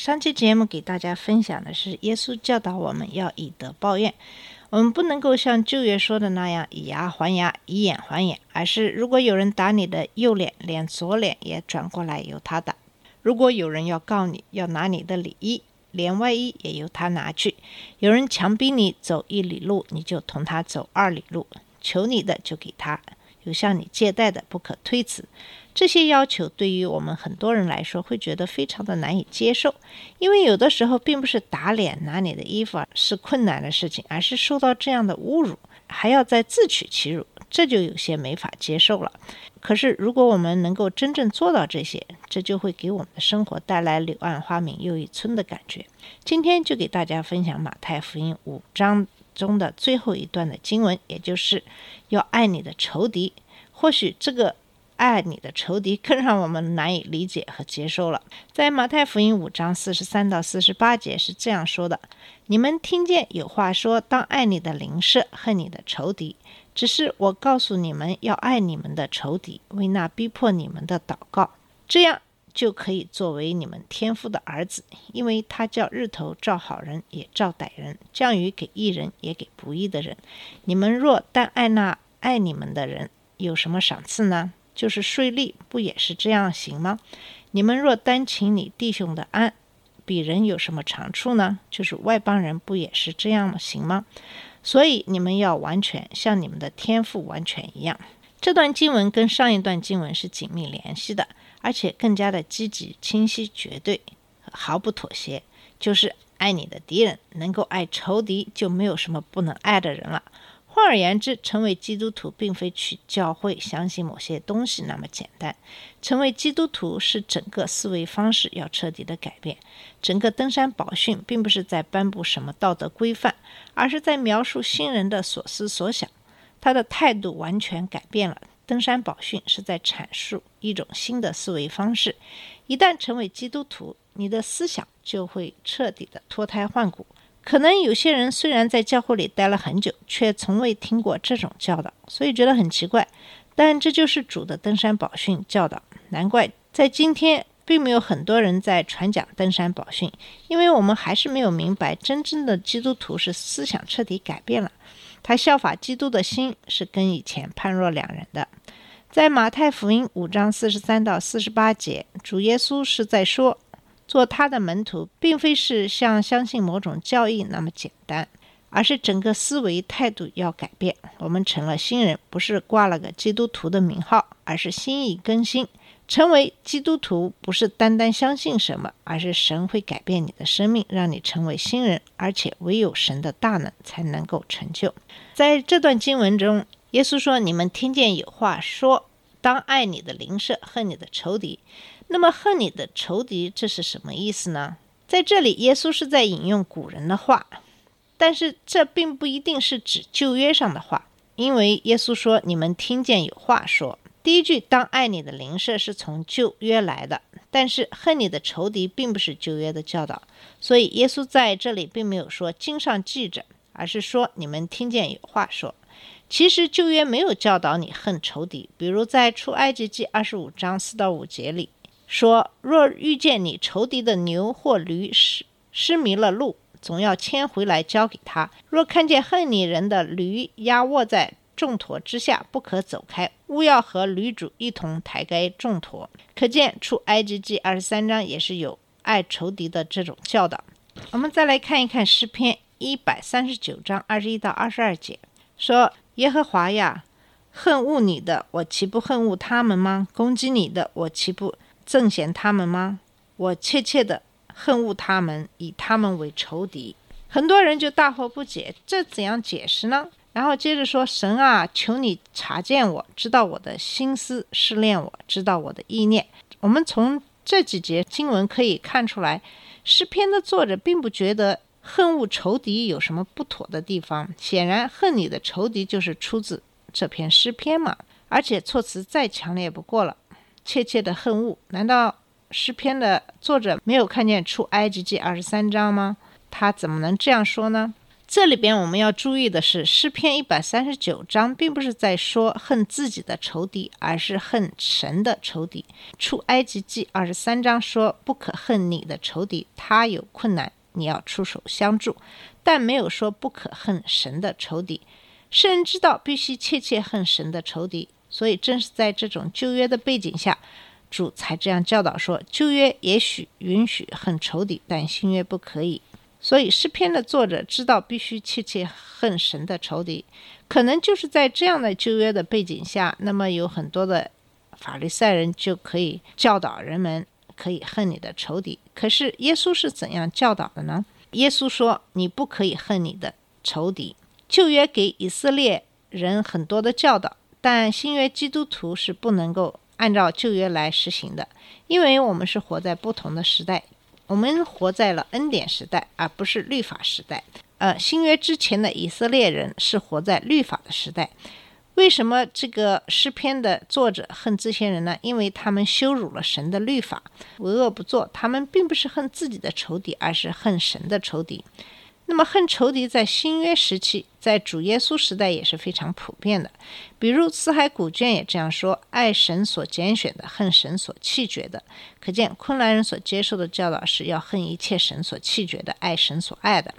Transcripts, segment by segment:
上期节目给大家分享的是耶稣教导我们要以德报怨，我们不能够像旧约说的那样以牙还牙，以眼还眼，而是如果有人打你的右脸，连左脸也转过来由他打；如果有人要告你，要拿你的里衣，连外衣也由他拿去；有人强逼你走一里路，你就同他走二里路；求你的就给他，有向你借贷的不可推辞。这些要求对于我们很多人来说会觉得非常的难以接受，因为有的时候并不是打脸拿你的衣服啊是困难的事情，而是受到这样的侮辱，还要再自取其辱，这就有些没法接受了。可是如果我们能够真正做到这些，这就会给我们的生活带来柳暗花明又一村的感觉。今天就给大家分享马太福音五章中的最后一段的经文，也就是要爱你的仇敌。或许这个爱你的仇敌更让我们难以理解和接受了。在马太福音五章四十三到四十八节是这样说的：“你们听见有话说，当爱你的邻舍，恨你的仇敌。只是我告诉你们，要爱你们的仇敌，为那逼迫你们的祷告，这样就可以作为你们天父的儿子，因为他叫日头照好人也照歹人，降雨给义人也给不义的人。你们若但爱那爱你们的人，有什么赏赐呢？就是税吏，不也是这样行吗？你们若单请你弟兄的安，比人有什么长处呢？就是外邦人，不也是这样行吗？所以你们要完全像你们的天赋完全一样。这段经文跟上一段经文是紧密联系的，而且更加的积极、清晰、绝对，毫不妥协。就是爱你的敌人，能够爱仇敌，就没有什么不能爱的人了。换而言之，成为基督徒并非去教会相信某些东西那么简单。成为基督徒是整个思维方式要彻底的改变。整个登山宝训并不是在颁布什么道德规范，而是在描述新人的所思所想。他的态度完全改变了。登山宝训是在阐述一种新的思维方式。一旦成为基督徒，你的思想就会彻底的脱胎换骨。可能有些人虽然在教会里待了很久，却从未听过这种教导，所以觉得很奇怪。但这就是主的登山宝训教导，难怪在今天并没有很多人在传讲登山宝训，因为我们还是没有明白，真正的基督徒是思想彻底改变了，他效法基督的心是跟以前判若两人的。在马太福音五章四十三到四十八节，主耶稣是在说。做他的门徒，并非是像相信某种教义那么简单，而是整个思维态度要改变。我们成了新人，不是挂了个基督徒的名号，而是心意更新。成为基督徒不是单单相信什么，而是神会改变你的生命，让你成为新人，而且唯有神的大能才能够成就。在这段经文中，耶稣说：“你们听见有话说，当爱你的邻舍，恨你的仇敌。”那么恨你的仇敌，这是什么意思呢？在这里，耶稣是在引用古人的话，但是这并不一定是指旧约上的话，因为耶稣说：“你们听见有话说。”第一句“当爱你的邻舍”是从旧约来的，但是恨你的仇敌并不是旧约的教导，所以耶稣在这里并没有说经上记着，而是说你们听见有话说。其实旧约没有教导你恨仇敌，比如在出埃及记二十五章四到五节里。说：若遇见你仇敌的牛或驴失失迷了路，总要牵回来交给他。若看见恨你人的驴压卧在重驮之下，不可走开，务要和驴主一同抬该重驮。可见出埃及记二十三章也是有爱仇敌的这种教导。我们再来看一看诗篇一百三十九章二十一到二十二节，说：耶和华呀，恨恶你的，我岂不恨恶他们吗？攻击你的，我岂不？憎嫌他们吗？我切切的恨恶他们，以他们为仇敌。很多人就大惑不解，这怎样解释呢？然后接着说：“神啊，求你察见我，知道我的心思，试炼我，知道我的意念。”我们从这几节经文可以看出来，诗篇的作者并不觉得恨恶仇敌有什么不妥的地方？显然，恨你的仇敌就是出自这篇诗篇嘛，而且措辞再强烈不过了，切切的恨恶。难道诗篇的作者没有看见出埃及记二十三章吗？他怎么能这样说呢？这里边我们要注意的是，诗篇一百三十九章并不是在说恨自己的仇敌，而是恨神的仇敌。出埃及记二十三章说不可恨你的仇敌，他有困难，你要出手相助，但没有说不可恨神的仇敌。世人知道必须切切恨神的仇敌，所以正是在这种旧约的背景下，主才这样教导说：旧约也许允许恨仇敌，但新约不可以。所以诗篇的作者知道必须切切恨神的仇敌，可能就是在这样的旧约的背景下，那么有很多的法利赛人就可以教导人们可以恨你的仇敌。可是耶稣是怎样教导的呢？耶稣说：“你不可以恨你的仇敌。”旧约给以色列人很多的教导，但新约基督徒是不能够按照旧约来实行的，因为我们是活在不同的时代。我们活在了恩典时代，而不是律法时代。呃，新约之前的以色列人是活在律法的时代。为什么这个诗篇的作者恨这些人呢？因为他们羞辱了神的律法，为恶不作。他们并不是恨自己的仇敌，而是恨神的仇敌。那么恨仇敌在新约时期，在主耶稣时代也是非常普遍的。比如四海古卷也这样说：“爱神所拣选的，恨神所弃绝的。”可见昆兰人所接受的教导是要恨一切神所弃绝的，爱神所爱的。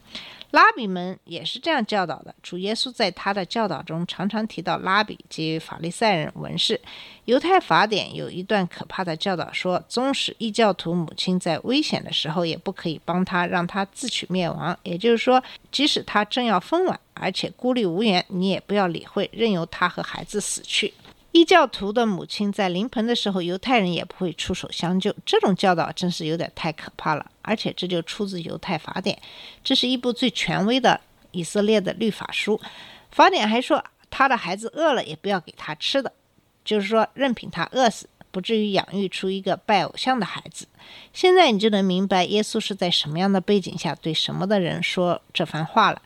拉比们也是这样教导的。主耶稣在他的教导中常常提到拉比及法利赛人文士。犹太法典有一段可怕的教导说：纵使异教徒母亲在危险的时候，也不可以帮他，让他自取灭亡。也就是说，即使他正要分娩，而且孤立无援，你也不要理会，任由他和孩子死去。异教徒的母亲在临盆的时候，犹太人也不会出手相救。这种教导真是有点太可怕了，而且这就出自犹太法典，这是一部最权威的以色列的律法书。法典还说，他的孩子饿了也不要给他吃的，就是说任凭他饿死，不至于养育出一个拜偶像的孩子。现在你就能明白耶稣是在什么样的背景下对什么的人说这番话了。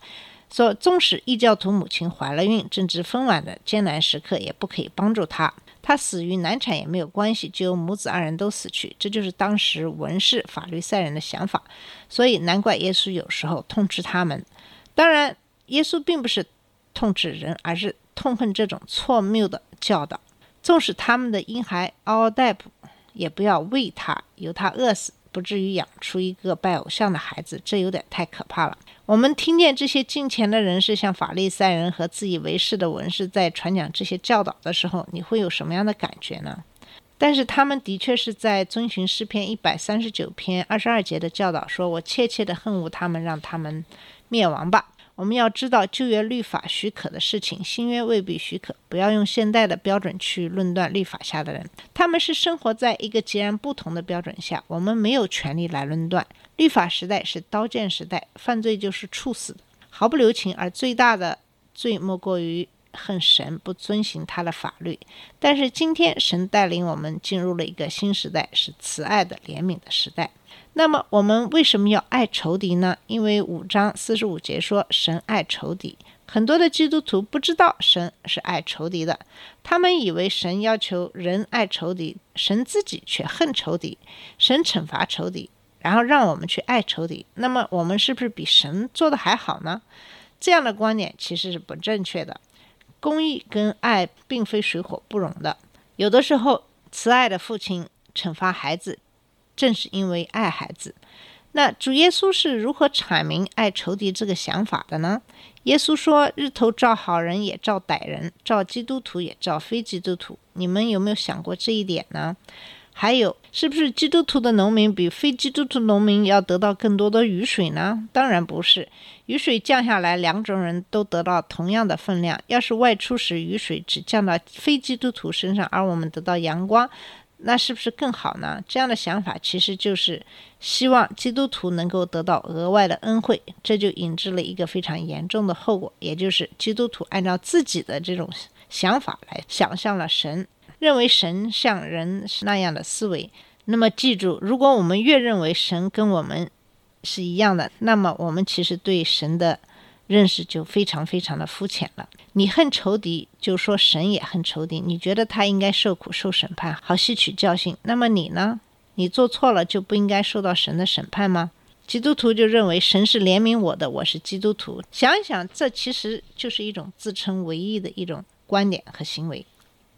说，纵使异教徒母亲怀了孕，正值分娩的艰难时刻，也不可以帮助她。他死于难产也没有关系，就由母子二人都死去。这就是当时文士法律赛人的想法。所以难怪耶稣有时候痛斥他们。当然，耶稣并不是痛斥人，而是痛恨这种错谬的教导。纵使他们的婴孩嗷嗷待哺，也不要喂他，由他饿死。不至于养出一个拜偶像的孩子，这有点太可怕了。我们听见这些敬虔的人士，像法利赛人和自以为是的文士，在传讲这些教导的时候，你会有什么样的感觉呢？但是他们的确是在遵循诗篇一百三十九篇二十二节的教导，说我切切的恨恶他们，让他们灭亡吧。我们要知道旧约律法许可的事情，新约未必许可。不要用现代的标准去论断律法下的人，他们是生活在一个截然不同的标准下。我们没有权利来论断。律法时代是刀剑时代，犯罪就是处死的，毫不留情。而最大的罪莫过于恨神，不遵循他的法律。但是今天，神带领我们进入了一个新时代，是慈爱的、怜悯的时代。那么我们为什么要爱仇敌呢？因为五章四十五节说神爱仇敌。很多的基督徒不知道神是爱仇敌的，他们以为神要求人爱仇敌，神自己却恨仇敌，神惩罚仇敌，然后让我们去爱仇敌。那么我们是不是比神做的还好呢？这样的观点其实是不正确的。公益跟爱并非水火不容的，有的时候慈爱的父亲惩罚孩子。正是因为爱孩子，那主耶稣是如何阐明爱仇敌这个想法的呢？耶稣说：“日头照好人也照歹人，照基督徒也照非基督徒。”你们有没有想过这一点呢？还有，是不是基督徒的农民比非基督徒农民要得到更多的雨水呢？当然不是，雨水降下来，两种人都得到同样的分量。要是外出时雨水只降到非基督徒身上，而我们得到阳光。那是不是更好呢？这样的想法其实就是希望基督徒能够得到额外的恩惠，这就引致了一个非常严重的后果，也就是基督徒按照自己的这种想法来想象了神，认为神像人是那样的思维。那么记住，如果我们越认为神跟我们是一样的，那么我们其实对神的认识就非常非常的肤浅了。你恨仇敌，就说神也恨仇敌，你觉得他应该受苦受审判，好吸取教训。那么你呢？你做错了就不应该受到神的审判吗？基督徒就认为神是怜悯我的，我是基督徒。想一想，这其实就是一种自称唯一的一种观点和行为。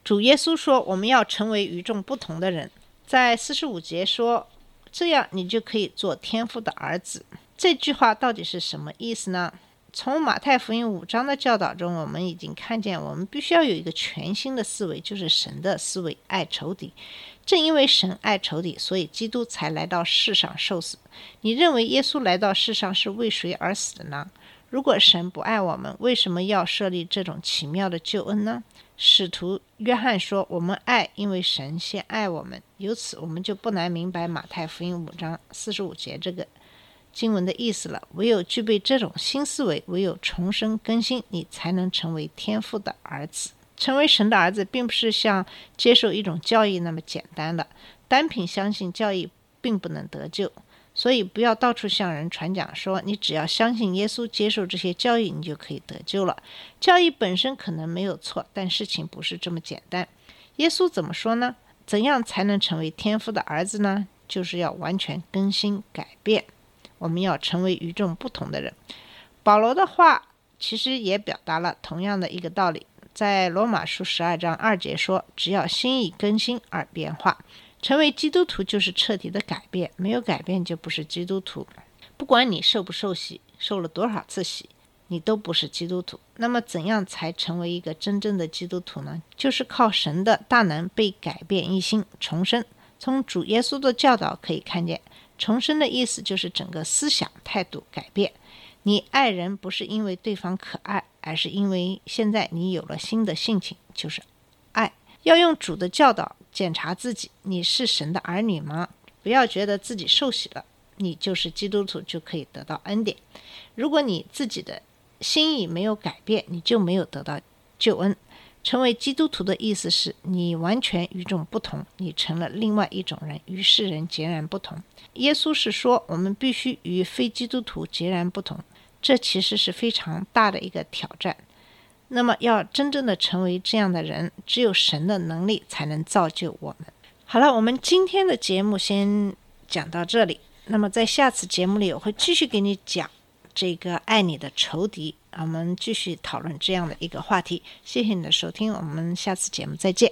主耶稣说，我们要成为与众不同的人。在四十五节说，这样你就可以做天父的儿子。这句话到底是什么意思呢？从马太福音五章的教导中，我们已经看见，我们必须要有一个全新的思维，就是神的思维，爱仇敌。正因为神爱仇敌，所以基督才来到世上受死。你认为耶稣来到世上是为谁而死的呢？如果神不爱我们，为什么要设立这种奇妙的救恩呢？使徒约翰说：“我们爱，因为神先爱我们。”由此，我们就不难明白马太福音五章四十五节这个。经文的意思了。唯有具备这种新思维，唯有重生更新，你才能成为天父的儿子。成为神的儿子，并不是像接受一种教义那么简单的。单凭相信教义，并不能得救。所以，不要到处向人传讲说，你只要相信耶稣，接受这些教义，你就可以得救了。教义本身可能没有错，但事情不是这么简单。耶稣怎么说呢？怎样才能成为天父的儿子呢？就是要完全更新改变。我们要成为与众不同的人。保罗的话其实也表达了同样的一个道理，在罗马书十二章二节说：“只要心意更新而变化，成为基督徒就是彻底的改变，没有改变就不是基督徒。不管你受不受洗，受了多少次洗，你都不是基督徒。那么，怎样才成为一个真正的基督徒呢？就是靠神的大能被改变一心，重生。从主耶稣的教导可以看见。”重生的意思就是整个思想态度改变。你爱人不是因为对方可爱，而是因为现在你有了新的性情，就是爱。要用主的教导检查自己：你是神的儿女吗？不要觉得自己受洗了，你就是基督徒就可以得到恩典。如果你自己的心意没有改变，你就没有得到救恩。成为基督徒的意思是你完全与众不同，你成了另外一种人，与世人截然不同。耶稣是说，我们必须与非基督徒截然不同，这其实是非常大的一个挑战。那么，要真正的成为这样的人，只有神的能力才能造就我们。好了，我们今天的节目先讲到这里。那么，在下次节目里，我会继续给你讲。这个爱你的仇敌，我们继续讨论这样的一个话题。谢谢你的收听，我们下次节目再见。